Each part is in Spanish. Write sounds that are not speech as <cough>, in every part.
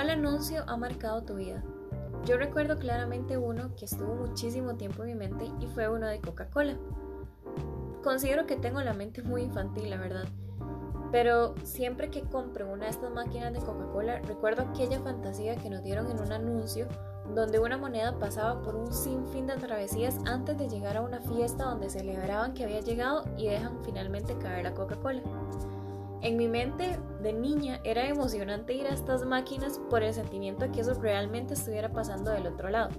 ¿Cuál anuncio ha marcado tu vida? Yo recuerdo claramente uno que estuvo muchísimo tiempo en mi mente y fue uno de Coca-Cola. Considero que tengo la mente muy infantil, la verdad. Pero siempre que compro una de estas máquinas de Coca-Cola, recuerdo aquella fantasía que nos dieron en un anuncio donde una moneda pasaba por un sinfín de travesías antes de llegar a una fiesta donde celebraban que había llegado y dejan finalmente caer la Coca-Cola. En mi mente de niña era emocionante ir a estas máquinas por el sentimiento de que eso realmente estuviera pasando del otro lado.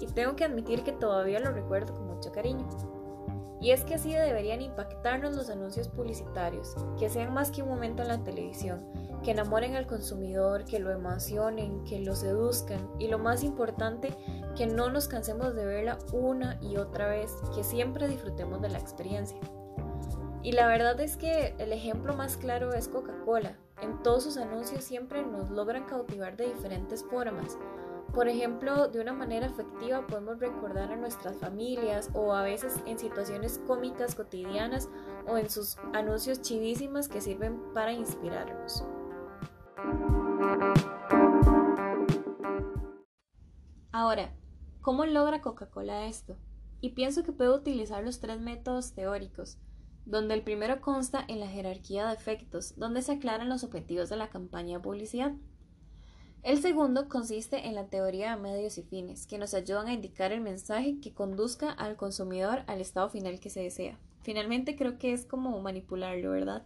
Y tengo que admitir que todavía lo recuerdo con mucho cariño. Y es que así deberían impactarnos los anuncios publicitarios, que sean más que un momento en la televisión, que enamoren al consumidor, que lo emocionen, que lo seduzcan y lo más importante, que no nos cansemos de verla una y otra vez, que siempre disfrutemos de la experiencia. Y la verdad es que el ejemplo más claro es Coca-Cola. En todos sus anuncios siempre nos logran cautivar de diferentes formas por ejemplo, de una manera efectiva podemos recordar a nuestras familias o a veces en situaciones cómicas cotidianas o en sus anuncios chivísimas que sirven para inspirarnos. Ahora, ¿cómo logra Coca-Cola esto? Y pienso que puede utilizar los tres métodos teóricos, donde el primero consta en la jerarquía de efectos, donde se aclaran los objetivos de la campaña de publicidad. El segundo consiste en la teoría de medios y fines, que nos ayudan a indicar el mensaje que conduzca al consumidor al estado final que se desea. Finalmente creo que es como manipularlo, ¿verdad?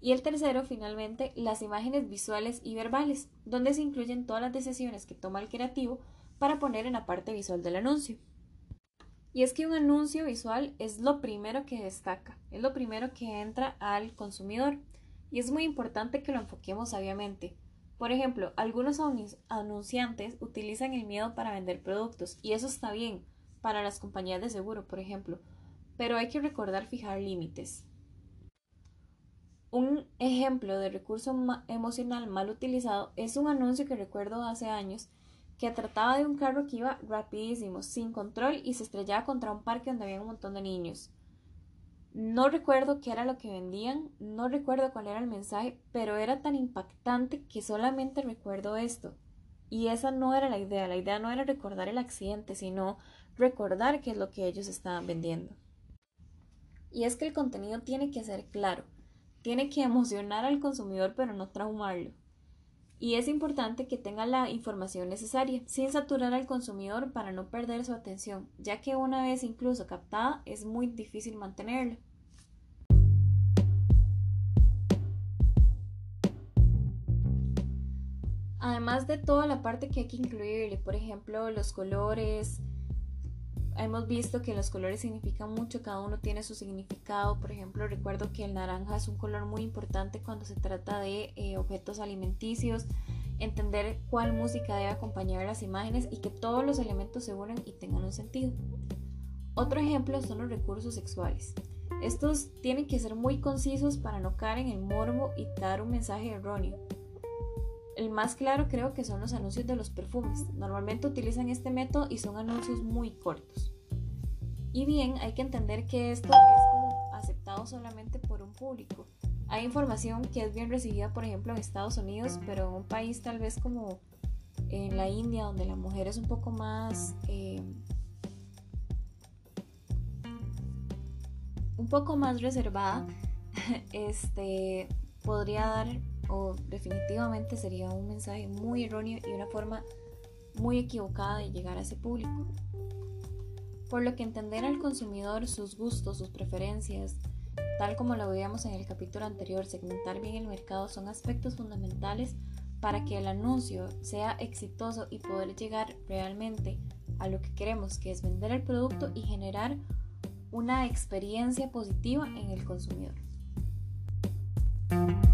Y el tercero, finalmente, las imágenes visuales y verbales, donde se incluyen todas las decisiones que toma el creativo para poner en la parte visual del anuncio. Y es que un anuncio visual es lo primero que destaca, es lo primero que entra al consumidor. Y es muy importante que lo enfoquemos sabiamente, por ejemplo, algunos anunciantes utilizan el miedo para vender productos y eso está bien para las compañías de seguro, por ejemplo, pero hay que recordar fijar límites. Un ejemplo de recurso emocional mal utilizado es un anuncio que recuerdo hace años que trataba de un carro que iba rapidísimo, sin control y se estrellaba contra un parque donde había un montón de niños. No recuerdo qué era lo que vendían, no recuerdo cuál era el mensaje, pero era tan impactante que solamente recuerdo esto. Y esa no era la idea, la idea no era recordar el accidente, sino recordar qué es lo que ellos estaban vendiendo. Y es que el contenido tiene que ser claro, tiene que emocionar al consumidor pero no traumarlo. Y es importante que tenga la información necesaria, sin saturar al consumidor para no perder su atención, ya que una vez incluso captada es muy difícil mantenerla. Además de toda la parte que hay que incluirle, por ejemplo, los colores, hemos visto que los colores significan mucho, cada uno tiene su significado. Por ejemplo, recuerdo que el naranja es un color muy importante cuando se trata de eh, objetos alimenticios, entender cuál música debe acompañar las imágenes y que todos los elementos se unan y tengan un sentido. Otro ejemplo son los recursos sexuales. Estos tienen que ser muy concisos para no caer en el morbo y dar un mensaje erróneo. El más claro creo que son los anuncios de los perfumes. Normalmente utilizan este método y son anuncios muy cortos. Y bien, hay que entender que esto es como aceptado solamente por un público. Hay información que es bien recibida, por ejemplo, en Estados Unidos, pero en un país tal vez como en la India, donde la mujer es un poco más... Eh, un poco más reservada, <laughs> este podría dar o definitivamente sería un mensaje muy erróneo y una forma muy equivocada de llegar a ese público. Por lo que entender al consumidor, sus gustos, sus preferencias, tal como lo veíamos en el capítulo anterior, segmentar bien el mercado son aspectos fundamentales para que el anuncio sea exitoso y poder llegar realmente a lo que queremos, que es vender el producto y generar una experiencia positiva en el consumidor. you